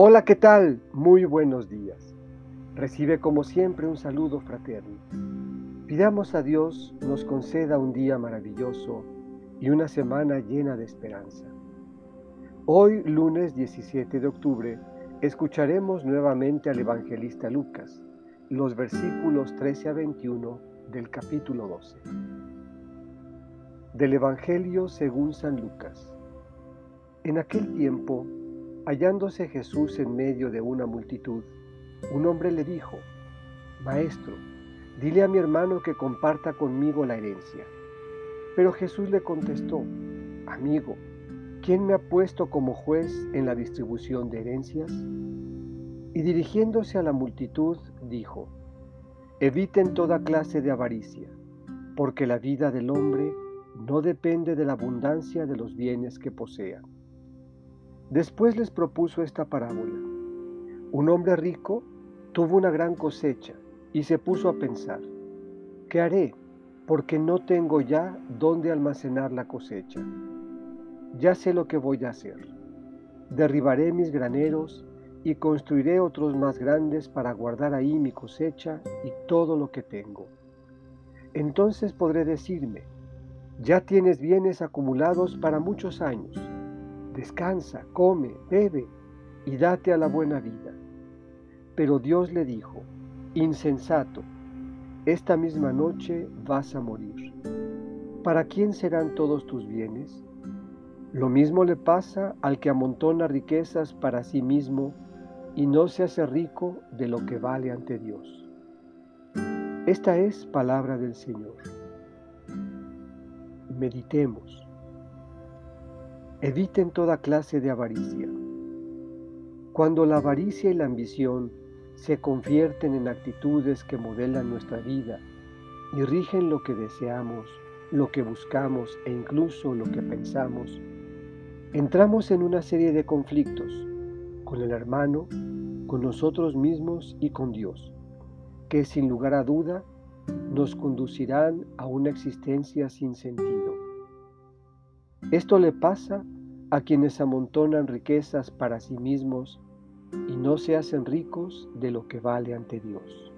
Hola, ¿qué tal? Muy buenos días. Recibe como siempre un saludo fraterno. Pidamos a Dios nos conceda un día maravilloso y una semana llena de esperanza. Hoy, lunes 17 de octubre, escucharemos nuevamente al evangelista Lucas, los versículos 13 a 21 del capítulo 12. Del Evangelio según San Lucas. En aquel tiempo, Hallándose Jesús en medio de una multitud, un hombre le dijo, Maestro, dile a mi hermano que comparta conmigo la herencia. Pero Jesús le contestó, Amigo, ¿quién me ha puesto como juez en la distribución de herencias? Y dirigiéndose a la multitud, dijo, Eviten toda clase de avaricia, porque la vida del hombre no depende de la abundancia de los bienes que posea. Después les propuso esta parábola. Un hombre rico tuvo una gran cosecha y se puso a pensar, ¿qué haré? Porque no tengo ya dónde almacenar la cosecha. Ya sé lo que voy a hacer. Derribaré mis graneros y construiré otros más grandes para guardar ahí mi cosecha y todo lo que tengo. Entonces podré decirme, ya tienes bienes acumulados para muchos años descansa, come, bebe y date a la buena vida. Pero Dios le dijo, insensato, esta misma noche vas a morir. ¿Para quién serán todos tus bienes? Lo mismo le pasa al que amontona riquezas para sí mismo y no se hace rico de lo que vale ante Dios. Esta es palabra del Señor. Meditemos. Eviten toda clase de avaricia. Cuando la avaricia y la ambición se convierten en actitudes que modelan nuestra vida y rigen lo que deseamos, lo que buscamos e incluso lo que pensamos, entramos en una serie de conflictos con el hermano, con nosotros mismos y con Dios, que sin lugar a duda nos conducirán a una existencia sin sentido. Esto le pasa a quienes amontonan riquezas para sí mismos y no se hacen ricos de lo que vale ante Dios.